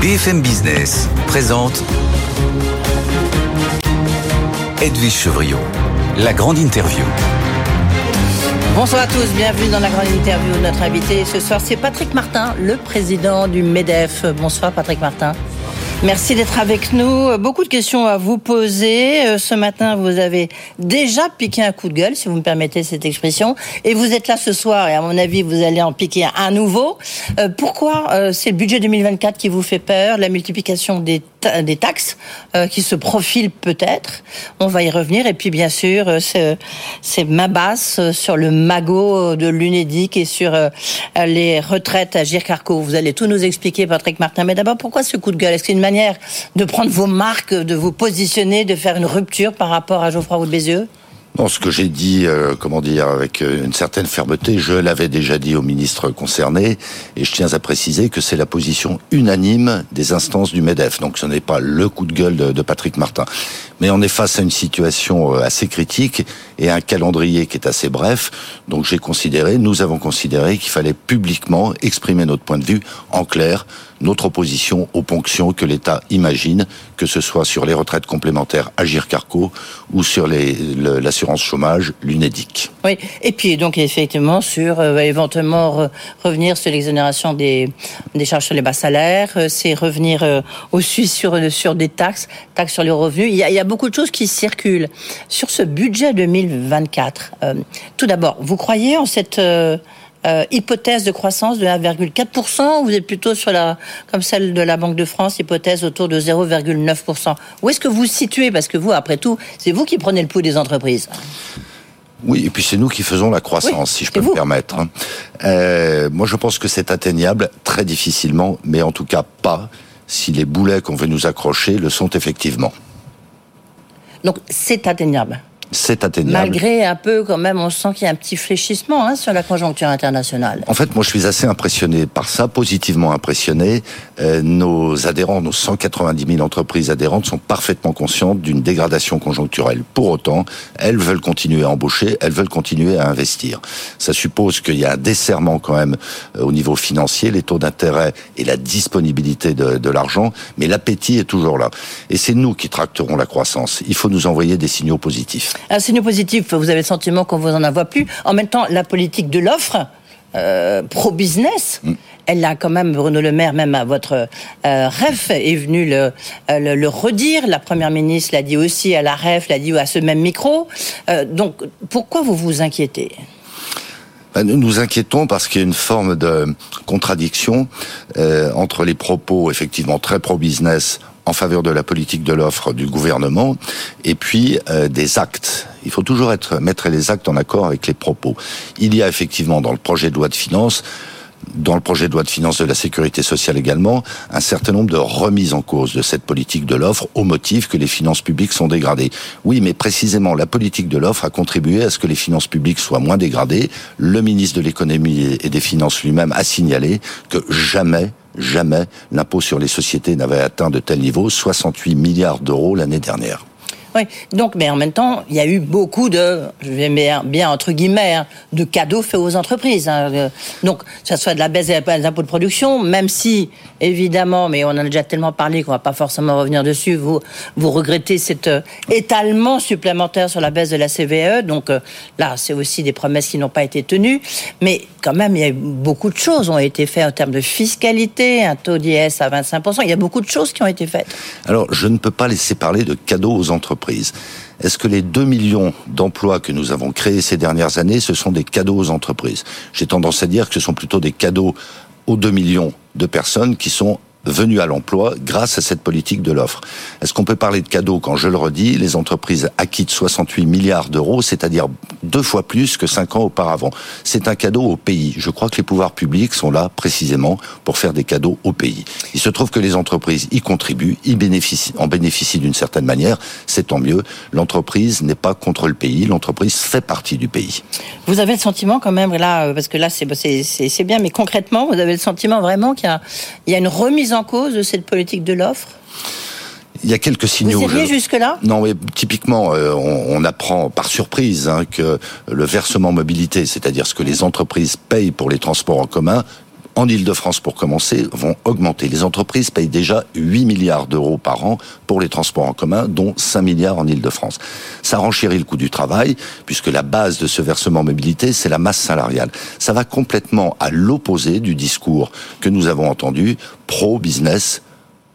BFM Business présente Edwige Chevriot, la grande interview. Bonsoir à tous, bienvenue dans la grande interview. Notre invité ce soir, c'est Patrick Martin, le président du MEDEF. Bonsoir Patrick Martin. Merci d'être avec nous. Beaucoup de questions à vous poser. Euh, ce matin, vous avez déjà piqué un coup de gueule, si vous me permettez cette expression. Et vous êtes là ce soir, et à mon avis, vous allez en piquer un nouveau. Euh, pourquoi euh, c'est le budget 2024 qui vous fait peur La multiplication des, des taxes qui se profilent peut-être. On va y revenir. Et puis, bien sûr, c'est ma basse sur le magot de l'UNEDIC et sur les retraites à Gircarco. Vous allez tout nous expliquer, Patrick Martin. Mais d'abord, pourquoi ce coup de gueule? Est-ce manière de prendre vos marques, de vous positionner, de faire une rupture par rapport à Geoffroy Roux de Bézieux? Ce que j'ai dit, euh, comment dire, avec euh, une certaine fermeté, je l'avais déjà dit au ministre concerné, et je tiens à préciser que c'est la position unanime des instances du MEDEF. Donc ce n'est pas le coup de gueule de, Patrick Martin. Mais on est face à une situation euh, assez critique et un calendrier qui est assez bref. Donc j'ai considéré, nous avons considéré qu'il fallait publiquement exprimer notre point de vue en clair notre opposition aux ponctions que l'État imagine, que ce soit sur les retraites complémentaires Agir Carco ou sur l'assurance chômage, l'UNEDIC. Oui, et puis donc effectivement sur euh, éventuellement revenir sur l'exonération des, charges sur les bas salaires, euh, c'est revenir euh, au Suisse sur, des taxes, taxes sur les revenus. Il y a beaucoup de choses qui circulent. Sur ce budget 2024, tout d'abord, vous croyez en cette euh, hypothèse de croissance de 1,4%, vous êtes plutôt sur la, comme celle de la Banque de France, hypothèse autour de 0,9%. Où est-ce que vous vous situez? Parce que vous, après tout, c'est vous qui prenez le pouls des entreprises. Oui, et puis c'est nous qui faisons la croissance, si je peux me permettre. Hein. Euh, moi, je pense que c'est atteignable très difficilement, mais en tout cas pas si les boulets qu'on veut nous accrocher le sont effectivement. Donc c'est atteignable c'est atteignable. Malgré un peu, quand même, on sent qu'il y a un petit fléchissement hein, sur la conjoncture internationale. En fait, moi, je suis assez impressionné par ça, positivement impressionné. Euh, nos adhérents, nos 190 000 entreprises adhérentes sont parfaitement conscientes d'une dégradation conjoncturelle. Pour autant, elles veulent continuer à embaucher, elles veulent continuer à investir. Ça suppose qu'il y a un desserrement quand même euh, au niveau financier, les taux d'intérêt et la disponibilité de, de l'argent, mais l'appétit est toujours là. Et c'est nous qui tracterons la croissance. Il faut nous envoyer des signaux positifs. Un signe positif, vous avez le sentiment qu'on vous en a plus. En même temps, la politique de l'offre, euh, pro-business, mm. elle a quand même, Bruno Le Maire, même à votre euh, REF, est venu euh, le, le, redire. La Première ministre l'a dit aussi à la REF, l'a dit à ce même micro. donc, pourquoi vous vous inquiétez? Ben, nous nous inquiétons parce qu'il y a une forme de contradiction entre les propos effectivement très pro-business en faveur de la politique de l'offre du gouvernement, et puis euh, des actes. Il faut toujours être, mettre les actes en accord avec les propos. Il y a effectivement dans le projet de loi de finances dans le projet de loi de finances de la sécurité sociale également, un certain nombre de remises en cause de cette politique de l'offre au motif que les finances publiques sont dégradées. Oui, mais précisément, la politique de l'offre a contribué à ce que les finances publiques soient moins dégradées. Le ministre de l'économie et des finances lui-même a signalé que jamais jamais l'impôt sur les sociétés n'avait atteint de tel niveau, 68 milliards d'euros l'année dernière. Oui, donc, mais en même temps, il y a eu beaucoup de, je vais bien, entre guillemets, hein, de cadeaux faits aux entreprises. Hein. Euh, donc, ça soit de la baisse des impôts de production, même si, évidemment, mais on en a déjà tellement parlé qu'on va pas forcément revenir dessus, vous, vous regrettez cet euh, étalement supplémentaire sur la baisse de la CVE. Donc, euh, là, c'est aussi des promesses qui n'ont pas été tenues. Mais quand même, il y a beaucoup de choses ont été faites en termes de fiscalité, un taux d'IS à 25%. Il y a beaucoup de choses qui ont été faites. Alors, je ne peux pas laisser parler de cadeaux aux entreprises. Est-ce que les 2 millions d'emplois que nous avons créés ces dernières années, ce sont des cadeaux aux entreprises? J'ai tendance à dire que ce sont plutôt des cadeaux aux 2 millions de personnes qui sont venus à l'emploi grâce à cette politique de l'offre. Est-ce qu'on peut parler de cadeau quand je le redis? Les entreprises acquittent 68 milliards d'euros, c'est-à-dire deux fois plus que cinq ans auparavant. C'est un cadeau au pays. Je crois que les pouvoirs publics sont là précisément pour faire des cadeaux au pays. Il se trouve que les entreprises y contribuent, y bénéficient, en bénéficient d'une certaine manière. C'est tant mieux. L'entreprise n'est pas contre le pays. L'entreprise fait partie du pays. Vous avez le sentiment quand même là, parce que là c'est bien, mais concrètement, vous avez le sentiment vraiment qu'il y, y a une remise en en cause de cette politique de l'offre il y a quelques signaux. Vous jusque-là Non, mais typiquement, euh, on, apprend par surprise hein, que le versement mobilité, c'est-à-dire ce que les entreprises payent pour les transports en commun, en Ile-de-France pour commencer, vont augmenter. Les entreprises payent déjà 8 milliards d'euros par an pour les transports en commun, dont 5 milliards en Ile-de-France. Ça renchérit le coût du travail, puisque la base de ce versement mobilité, c'est la masse salariale. Ça va complètement à l'opposé du discours que nous avons entendu pro-business,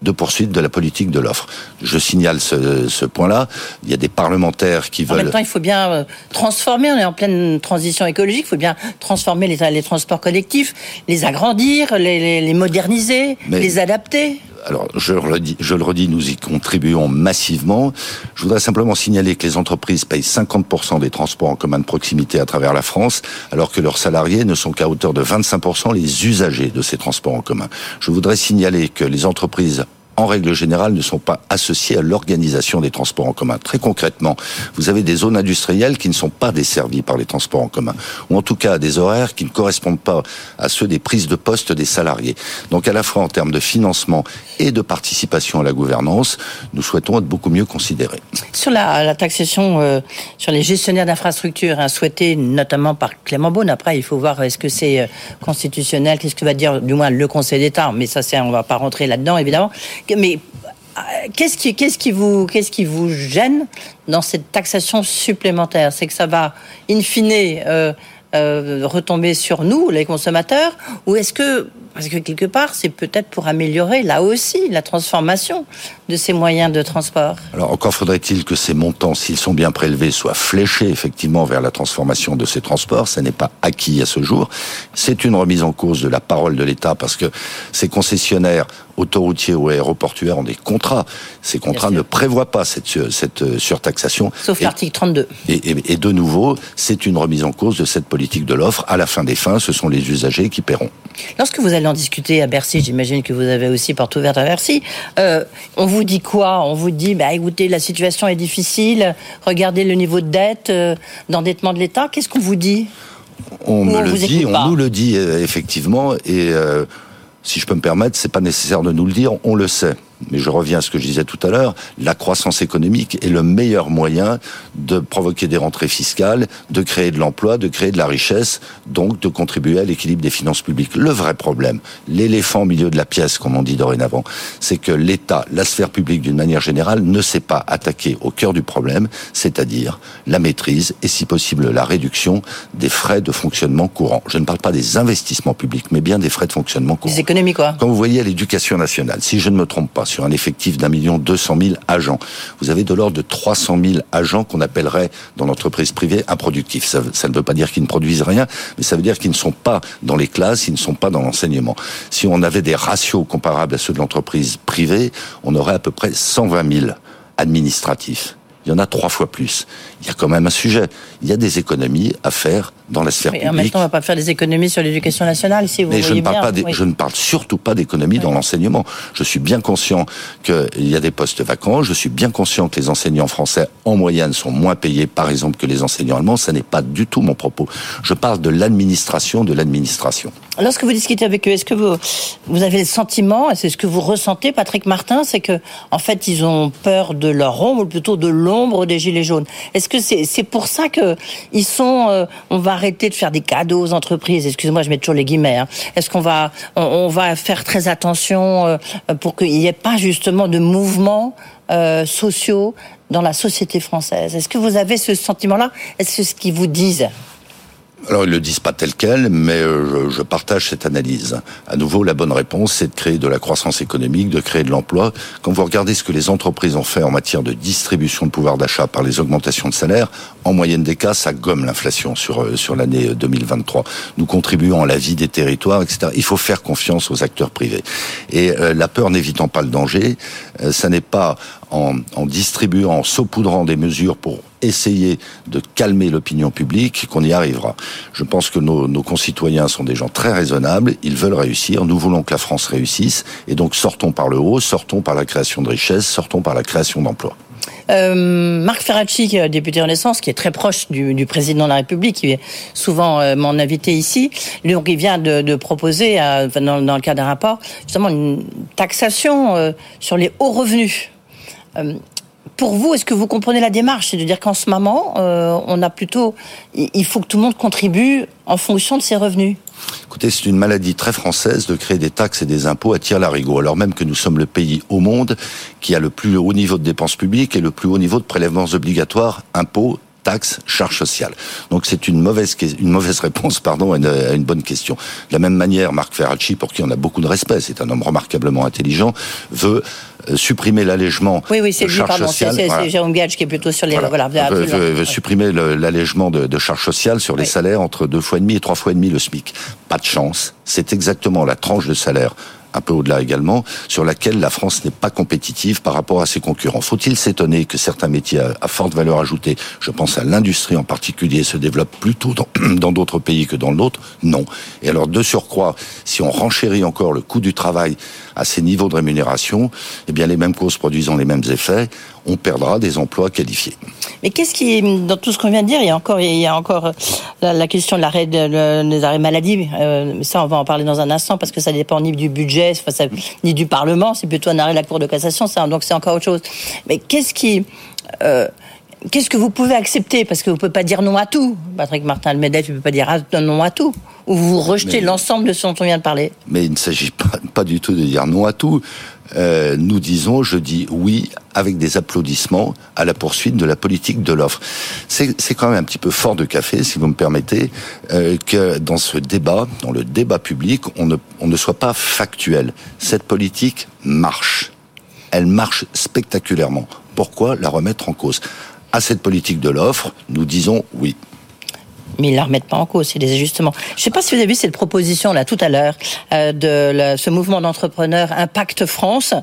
de poursuite de la politique de l'offre. Je signale ce, point-là. Il y a des parlementaires qui veulent. En même temps, il faut bien euh, transformer. On est en pleine transition écologique. Il faut bien transformer les, les transports collectifs, les agrandir, les, moderniser, les adapter. Alors, je le, redis, je le redis, nous y contribuons massivement. Je voudrais simplement signaler que les entreprises payent 50% des transports en commun de proximité à travers la France, alors que leurs salariés ne sont qu'à hauteur de 25% les usagers de ces transports en commun. Je voudrais signaler que les entreprises en règle générale, ne sont pas associés à l'organisation des transports en commun. Très concrètement, vous avez des zones industrielles qui ne sont pas desservies par les transports en commun, ou en tout cas des horaires qui ne correspondent pas à ceux des prises de poste des salariés. Donc à la fois en termes de financement et de participation à la gouvernance, nous souhaitons être beaucoup mieux considérés. Sur la, taxation euh, sur les gestionnaires d'infrastructures, hein, souhaitée notamment par Clément Beaune, après il faut voir est-ce que c'est euh, constitutionnel, qu'est-ce que va dire du moins le Conseil d'État, mais ça c'est on va pas rentrer là-dedans évidemment. Mais euh, qu'est-ce qui, vous gêne dans cette taxation supplémentaire? C'est que ça va, in fine, euh, euh, retomber sur nous, les consommateurs, ou est-ce que parce que quelque part, c'est peut-être pour améliorer là aussi la transformation de ces moyens de transport. Alors encore faudrait-il que ces montants, s'ils sont bien prélevés, soient fléchés effectivement vers la transformation de ces transports. Ça n'est pas acquis à ce jour. C'est une remise en cause de la parole de l'État parce que ces concessionnaires autoroutiers ou aéroportuaires ont des contrats. Ces contrats ne prévoient pas cette, cette euh, surtaxation. Sauf l'article 32. Et, et, et de nouveau, c'est une remise en cause de cette politique de l'offre. À la fin des fins, ce sont les usagers qui paieront. Lorsque vous allez discuter à Bercy, j'imagine que vous avez aussi porte ouverte à Bercy, euh, on vous dit quoi? On vous dit, bah, écoutez, la situation est difficile, regardez le niveau de dette, euh, d'endettement de l'État. Qu'est-ce qu'on vous dit? On me le dit, on nous le dit euh, effectivement, et si je peux me permettre, c'est pas nécessaire de nous le dire, on le sait mais je reviens à ce que je disais tout à l'heure, la croissance économique est le meilleur moyen de provoquer des rentrées fiscales, de créer de l'emploi, de créer de la richesse, donc de contribuer à l'équilibre des finances publiques. Le vrai problème, l'éléphant au milieu de la pièce, comme on dit dorénavant, c'est que l'État, la sphère publique d'une manière générale, ne s'est pas attaqué au cœur du problème, c'est-à-dire la maîtrise et si possible la réduction des frais de fonctionnement courant. Je ne parle pas des investissements publics, mais bien des frais de fonctionnement courant. Des économies quoi Quand vous voyez à l'éducation nationale, si je ne me trompe pas, sur un effectif d'un million deux cent mille agents. Vous avez de l'ordre de 300 000 agents qu'on appellerait dans l'entreprise privée improductifs. Ça, ça ne veut pas dire qu'ils ne produisent rien, mais ça veut dire qu'ils ne sont pas dans les classes, ils ne sont pas dans l'enseignement. Si on avait des ratios comparables à ceux de l'entreprise privée, on aurait à peu près 120 000 administratifs il y en a trois fois plus. Il y a quand même un sujet. Il y a des économies à faire dans la sphère Mais publique. Temps, on ne va pas faire des économies sur l'éducation nationale, si vous Mais je ne parle bien. pas, je ne parle surtout pas d'économies dans l'enseignement. Je suis bien conscient qu'il y a des postes vacants. Je suis bien conscient que les enseignants français, en moyenne, sont moins payés, par exemple, que les enseignants allemands. Ça n'est pas du tout mon propos. Je parle de l'administration de l'administration. Lorsque vous discutez avec eux, est-ce que vous, vous avez le sentiment, et c'est ce que vous ressentez, Patrick Martin, c'est que, en fait, ils ont peur de leur ombre, ou plutôt de l'ombre des Gilets jaunes. Est-ce que c'est pour ça que ils sont, euh, on va arrêter de faire des cadeaux aux entreprises, excusez-moi, je mets toujours les guillemets, hein. Est-ce qu'on va, on, va faire très attention euh, pour qu'il n'y ait pas justement de mouvements euh, sociaux dans la société française? Est-ce que vous avez ce sentiment-là? Est-ce que ce qu'ils vous disent? Alors ils le disent pas tel quel, mais euh, je, je, partage cette analyse. À nouveau, la bonne réponse, c'est de créer de la croissance économique, de créer de l'emploi. Quand vous regardez ce que les entreprises ont fait en matière de distribution de pouvoir d'achat par les augmentations de salaire, en moyenne des cas, ça gomme l'inflation sur euh, sur l'année 2023. Euh, Nous contribuons à la vie des territoires, etc. Il faut faire confiance aux acteurs privés. Et la peur n'évitant pas le danger, ça n'est pas en, distribuant, en saupoudrant des mesures pour essayer de calmer l'opinion publique qu'on y arrivera. Je pense que nos, concitoyens sont des gens très raisonnables, ils veulent réussir, nous voulons que la France réussisse, et donc sortons par le haut, sortons par la création de richesses, sortons par la création d'emplois. Euh, Marc Ferracci, député Renaissance, qui est très proche du, président de la République, qui est souvent euh, mon invité ici, lui, il vient de, proposer, euh, dans, le cadre d'un rapport, justement une taxation euh, sur les hauts revenus. Pour vous, est-ce que vous comprenez la démarche? C'est de dire qu'en ce moment, euh, on a plutôt, il faut que tout le monde contribue en fonction de ses revenus. Écoutez, c'est une maladie très française de créer des taxes et des impôts à tir larigot, alors même que nous sommes le pays au monde qui a le plus haut niveau de dépenses publiques et le plus haut niveau de prélèvements obligatoires, impôts, taxes, charges sociales. Donc c'est une mauvaise une mauvaise réponse pardon à une, bonne question. De la même manière, Marc Ferracci, pour qui on a beaucoup de respect, c'est un homme remarquablement intelligent, veut euh, supprimer l'allègement oui, oui, c'est lui, pardon, C'est Jérôme Gage qui est plutôt sur les... Voilà, veut, supprimer l'allègement de, de, charges sociales sur les salaires entre deux fois et demi et trois fois et demi le SMIC. Pas de chance. C'est exactement la tranche de salaire un peu au-delà également, sur laquelle la France n'est pas compétitive par rapport à ses concurrents. Faut-il s'étonner que certains métiers à, forte valeur ajoutée, je pense à l'industrie en particulier, se développent plutôt dans d'autres pays que dans l'autre Non. Et alors, de surcroît, si on renchérit encore le coût du travail à ces niveaux de rémunération, eh bien, les mêmes causes produisant les mêmes effets, on perdra des emplois qualifiés. Mais qu'est-ce qui, dans tout ce qu'on vient de dire, il y a encore, il y a encore la, question de l'arrêt des arrêts maladie. Euh, ça, on va en parler dans un instant parce que ça dépend ni du budget, ni du Parlement. C'est plutôt un arrêt de la Cour de cassation. Donc c'est encore autre chose. Mais qu'est-ce qui euh, Qu'est-ce que vous pouvez accepter? Parce que vous ne pouvez pas dire non à tout. Patrick Martin, le MEDEF, ne peut pas dire non à tout. Ou vous rejetez l'ensemble de ce dont on vient de parler Mais il ne s'agit pas, pas du tout de dire non à tout. Euh, nous disons, je dis oui avec des applaudissements à la poursuite de la politique de l'offre. C'est quand même un petit peu fort de café, si vous me permettez, euh, que dans ce débat, dans le débat public, on ne, on ne soit pas factuel. Cette politique marche. Elle marche spectaculairement. Pourquoi la remettre en cause? À cette politique de l'offre, nous disons oui mais ils la remettent pas en cause, c'est des ajustements. Je ne sais pas si vous avez vu cette proposition là tout à l'heure euh, de ce mouvement d'entrepreneurs Impact France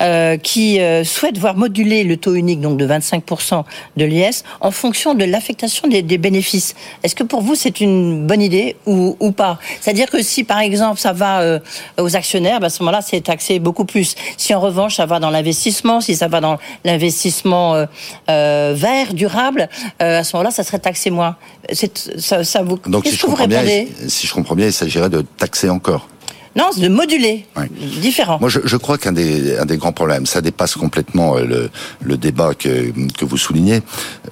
euh, qui euh, souhaite voir moduler le taux unique donc de 25% de l'IS en fonction de l'affectation des, bénéfices. Est-ce que pour vous c'est une bonne idée ou, pas? C'est-à-dire que si par exemple ça va aux actionnaires, ben, à ce moment-là c'est taxé beaucoup plus. Si en revanche ça va dans l'investissement, si ça va dans l'investissement vert, durable, à ce moment-là ça serait taxé moins. Ça, vous. Donc, si je, comprends bien, si je comprends bien, il s'agirait de taxer encore. Non, c'est de moduler. Différent. Moi, je, je crois qu'un des, un des grands problèmes, ça dépasse complètement euh, le, le débat que, que vous soulignez.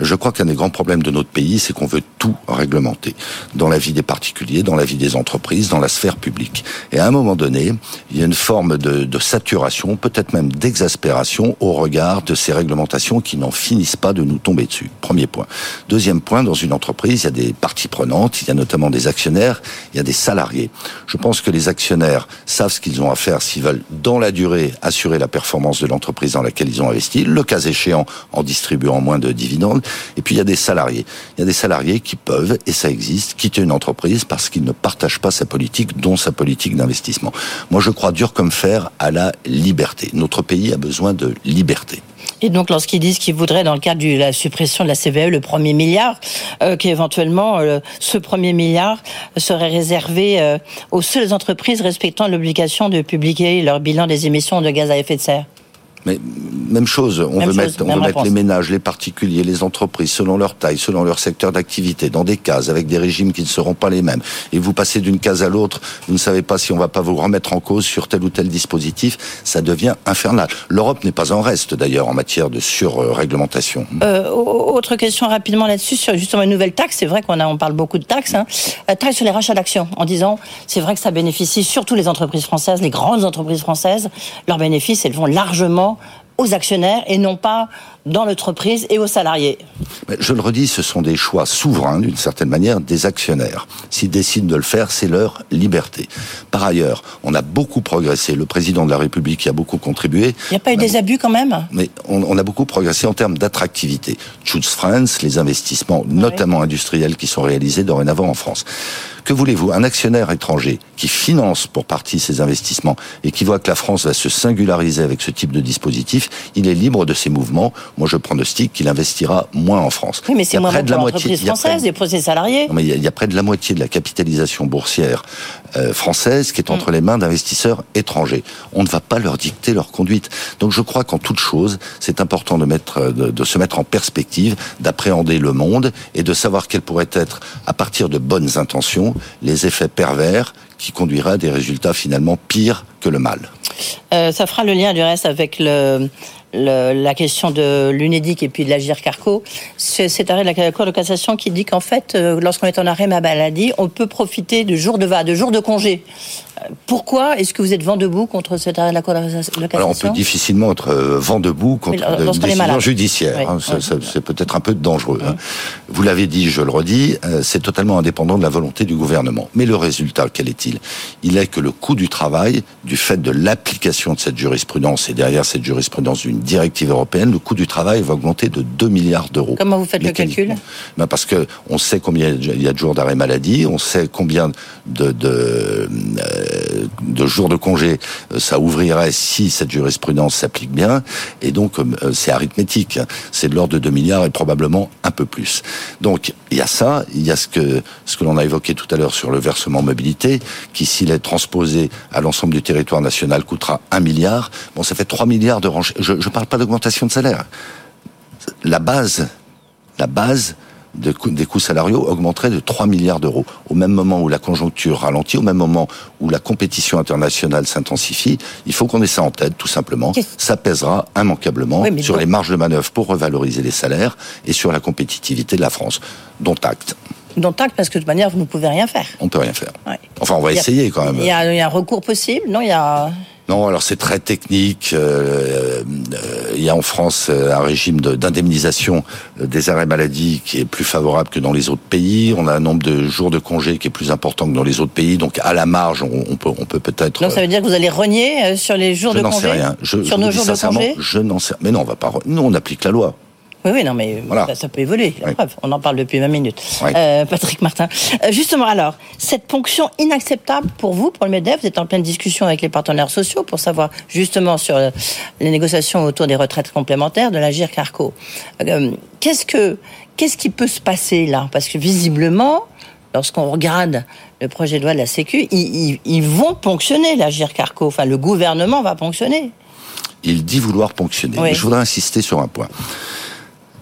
Je crois qu'un des grands problèmes de notre pays, c'est qu'on veut tout réglementer. Dans la vie des particuliers, dans la vie des entreprises, dans la sphère publique. Et à un moment donné, il y a une forme de, de saturation, peut-être même d'exaspération au regard de ces réglementations qui n'en finissent pas de nous tomber dessus. Premier point. Deuxième point, dans une entreprise, il y a des parties prenantes, il y a notamment des actionnaires, il y a des salariés. Je pense que les actionnaires savent ce qu'ils ont à faire s'ils veulent, dans la durée, assurer la performance de l'entreprise dans laquelle ils ont investi, le cas échéant en distribuant moins de dividendes. Et puis il y a des salariés. Il y a des salariés qui peuvent, et ça existe, quitter une entreprise parce qu'ils ne partagent pas sa politique, dont sa politique d'investissement. Moi, je crois dur comme fer à la liberté. Notre pays a besoin de liberté. Et donc, lorsqu'ils disent qu'ils voudraient, dans le cadre de la suppression de la CVE, le premier milliard, euh, qu'éventuellement, euh, ce premier milliard serait réservé euh, aux seules entreprises respectant l'obligation de publier leur bilan des émissions de gaz à effet de serre. Mais même chose, on veut mettre, on veut mettre les ménages, les particuliers, les entreprises, selon leur taille, selon leur secteur d'activité, dans des cases, avec des régimes qui ne seront pas les mêmes. Et vous passez d'une case à l'autre, vous ne savez pas si on va pas vous remettre en cause sur tel ou tel dispositif, ça devient infernal. L'Europe n'est pas en reste d'ailleurs en matière de surréglementation. Euh, autre question rapidement là-dessus, sur justement une nouvelle taxe, c'est vrai qu'on on parle beaucoup de taxes, hein. Euh, taxe sur les rachats d'actions, en disant, c'est vrai que ça bénéficie surtout les entreprises françaises, les grandes entreprises françaises, leurs bénéfices, elles vont largement aux actionnaires et non pas dans l'entreprise et aux salariés. Je le redis, ce sont des choix souverains, d'une certaine manière, des actionnaires. S'ils décident de le faire, c'est leur liberté. Par ailleurs, on a beaucoup progressé. Le président de la République y a beaucoup contribué. Il n'y a pas eu des abus quand même? Mais on, a beaucoup progressé en termes d'attractivité. Choose France, les investissements, notamment industriels, qui sont réalisés dorénavant en France. Que voulez-vous Un actionnaire étranger qui finance pour partie ces investissements et qui voit que la France va se singulariser avec ce type de dispositif, il est libre de ses mouvements. Moi, je pronostique qu'il investira moins en France. Oui, mais c'est moins près de la moitié française pour ses salariés. mais il y, a, près de la moitié de la capitalisation boursière euh, française qui est entre mm. les mains d'investisseurs étrangers. On ne va pas leur dicter leur conduite. Donc, je crois qu'en toute chose, c'est important de mettre, de, de se mettre en perspective, d'appréhender le monde et de savoir quelles pourraient être, à partir de bonnes intentions, les effets pervers qui conduiraient à des résultats finalement pires que le mal. Euh, ça fera le lien du reste avec la question de l'UNEDIC et puis de l'Agir Carco, c'est cet arrêt de la Cour de cassation qui dit qu'en fait, euh, lorsqu'on est en arrêt maladie, on peut profiter de jours de va, de jours de congé. Pourquoi est-ce que vous êtes vent debout contre cet arrêt de la Cour de cassation Alors on peut difficilement être euh, vent debout contre une décision judiciaire. Hein. c'est peut-être un peu dangereux. Hein. Vous l'avez dit, je le redis, euh, c'est totalement indépendant de la volonté du gouvernement. Mais le résultat, quel est-il? Il est que le coût du travail, du fait de l'application de cette jurisprudence et derrière cette jurisprudence d'une directive européenne, le coût du travail va augmenter de 2 milliards d'euros. Comment vous faites le calcul? Ben Parce que on sait combien il y a de jours d'arrêt maladie, on sait combien de, de euh, de jours de congé euh, ça ouvrirait si cette jurisprudence s'applique bien. Et donc, euh, c'est arithmétique. C'est de l'ordre de 2 milliards et probablement un peu plus. Donc, il y a ça. Il y a ce que, ce que l'on a évoqué tout à l'heure sur le versement mobilité, qui, s'il est transposé à l'ensemble du territoire national, coûtera 1 milliard. Bon, ça fait 3 milliards de range. Je ne parle pas d'augmentation de salaire. La base, la base, des coûts salariaux augmenterait de 3 milliards d'euros. Au même moment où la conjoncture ralentit, au même moment où la compétition internationale s'intensifie, il faut qu'on ait ça en tête, tout simplement. Ça pèsera immanquablement sur les marges de manœuvre pour revaloriser les salaires et sur la compétitivité de la France, dont acte. Dont acte, parce que de toute manière, vous ne pouvez rien faire. On peut rien faire. Enfin, on va essayer quand même. Il y, a, il y a un recours possible, non? Il y a... Non, alors c'est très technique. Euh, euh, il y a en France euh, un régime d'indemnisation des arrêts maladie qui est plus favorable que dans les autres pays. On a un nombre de jours de congé qui est plus important que dans les autres pays. Donc à la marge, on, peut on peut peut-être. Donc ça veut dire que vous allez renier sur les jours de congé. Je n'en sais rien. sur nos jours de congé. Je n'en sais. Mais non, on va pas. Nous, on applique la loi. Oui, oui, non, mais ça, peut évoluer. on en parle depuis 20 minutes. Euh, Patrick Martin. Euh, justement, alors, cette ponction inacceptable pour vous, pour le MEDEF, vous êtes en pleine discussion avec les partenaires sociaux pour savoir justement sur euh, les négociations autour des retraites complémentaires de l'Agir Carco. qu'est-ce que, qu'est-ce qui peut se passer là? Parce que visiblement, lorsqu'on regarde le projet de loi de la Sécu, ils, vont ponctionner l'Agir Carco. Enfin, le gouvernement va ponctionner. Il dit vouloir ponctionner. je voudrais insister sur un point.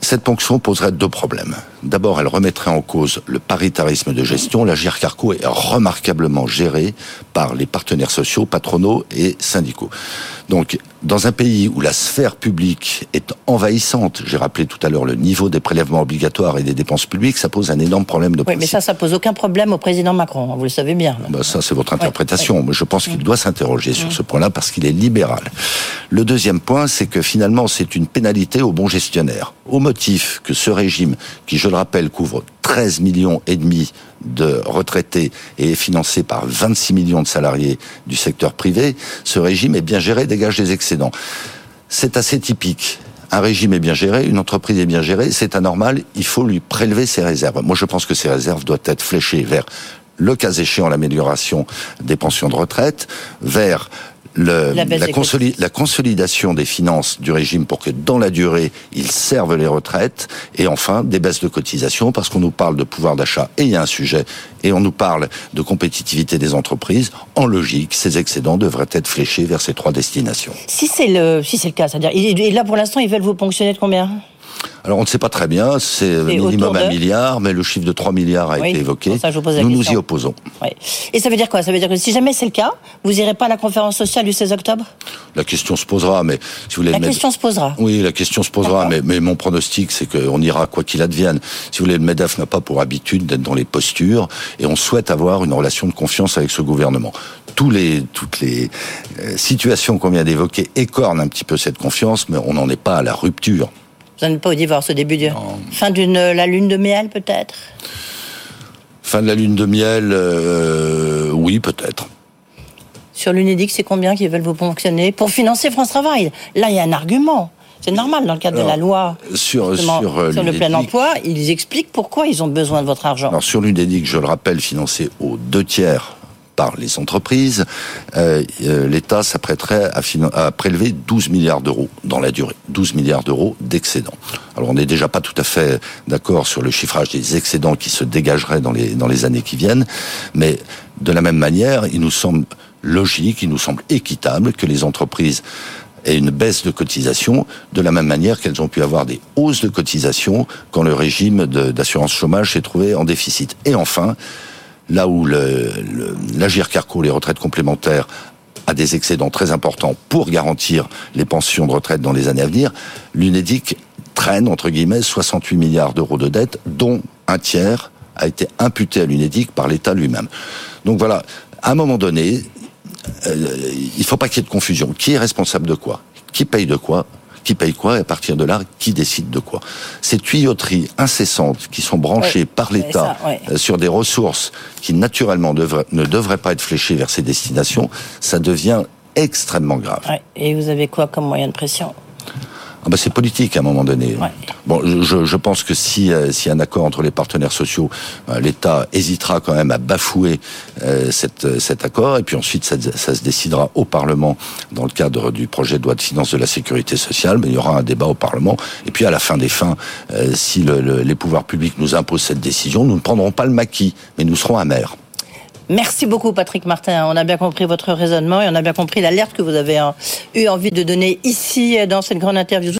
Cette ponction poserait deux problèmes. D'abord, elle remettrait en cause le paritarisme de gestion. La Carco est remarquablement gérée par les partenaires sociaux, patronaux et syndicaux. Donc, dans un pays où la sphère publique est envahissante, j'ai rappelé tout à l'heure le niveau des prélèvements obligatoires et des dépenses publiques, ça pose un énorme problème de Oui, mais ça, ça pose aucun problème au président Macron, vous le savez bien. Bah, ça, c'est votre interprétation. Mais je pense qu'il doit s'interroger sur mm. ce point-là parce qu'il est libéral. Le deuxième point, c'est que finalement, c'est une pénalité au bon gestionnaire. Au motif que ce régime, qui, je le rappelle, couvre 13 millions et demi de retraités et est financé par 26 millions de salariés du secteur privé, ce régime est bien géré, dégage des excédents. C'est assez typique. Un régime est bien géré, une entreprise est bien gérée, c'est anormal, il faut lui prélever ses réserves. Moi, je pense que ces réserves doivent être fléchées vers le cas échéant l'amélioration des pensions de retraite, vers la, consolidation des finances du régime pour que dans la durée, ils servent les retraites, et enfin des baisses de cotisation, parce qu'on nous parle de pouvoir d'achat, et il y a un sujet, et on nous parle de compétitivité des entreprises. En logique, ces excédents devraient être fléchés vers ces trois destinations. Si c'est le, si c'est le cas, c'est-à-dire, et là pour l'instant, ils veulent vous ponctionner de combien? Alors on ne sait pas très bien, c'est minimum un milliard, mais le chiffre de 3 milliards a été évoqué. nous nous y opposons. Et ça veut dire quoi? Ça veut dire que si jamais c'est le cas, vous n'irez pas à la conférence sociale du 16 octobre? La question se posera, mais si vous voulez... La question se posera Oui, la question se posera, mais, mais, mon pronostic, c'est qu'on ira quoi qu'il advienne. Si vous voulez, le MEDEF n'a pas pour habitude d'être dans les postures, et on souhaite avoir une relation de confiance avec ce gouvernement. Tous les, toutes les euh, situations qu'on vient d'évoquer écornent un petit peu cette confiance, mais on n'en est pas à la rupture. Vous n'êtes pas au divorce au début du... Fin d'une la lune de miel peut-être? Fin de la lune de miel, euh, oui peut-être. Sur l'UNEDIC, c'est combien qui veulent vous fonctionner pour financer France Travail? Là, il y a un argument. C'est normal dans le cadre de la loi sur, sur, euh, le plein emploi. Ils expliquent pourquoi ils ont besoin de votre argent. Alors sur l'UNEDIC, je le rappelle, financé aux deux tiers par les entreprises, euh, euh, l'État s'apprêterait à, prélever 12 milliards d'euros dans la durée, 12 milliards d'euros d'excédents. Alors on n'est déjà pas tout à fait d'accord sur le chiffrage des excédents qui se dégageraient dans les, dans les années qui viennent, mais de la même manière, il nous semble logique, il nous semble équitable que les entreprises aient une baisse de cotisation de la même manière qu'elles ont pu avoir des hausses de cotisation quand le régime d'assurance chômage s'est trouvé en déficit. Et enfin, là où l'Agir Carco, les retraites complémentaires, a des excédents très importants pour garantir les pensions de retraite dans les années à venir. L'UNEDIC traîne, entre guillemets, 68 milliards d'euros de dettes, dont un tiers a été imputé à l'UNEDIC par l'État lui-même. Donc voilà, à un moment donné, euh, il ne faut pas qu'il y ait de confusion. Qui est responsable de quoi? Qui paye de quoi? Qui paye quoi et à partir de là, qui décide de quoi. Ces tuyauteries incessantes qui sont branchées par l'État euh, sur des ressources qui naturellement ne devraient pas être fléchées vers ces destinations, ça devient extrêmement grave. Et vous avez quoi comme moyen de pression? Ah bah c'est politique à un moment donné. Bon, je, je, pense que si, euh, un accord entre les partenaires sociaux, euh, l'État hésitera quand même à bafouer euh, cette, cet accord, et puis ensuite ça, ça, se décidera au Parlement dans le cadre du projet de loi de finances de la sécurité sociale, mais il y aura un débat au Parlement, et puis à la fin des fins, si le, les pouvoirs publics nous imposent cette décision, nous ne prendrons pas le maquis, mais nous serons amers. Merci beaucoup Patrick Martin. On a bien compris votre raisonnement et on a bien compris l'alerte que vous avez eu envie de donner ici dans cette grande interview.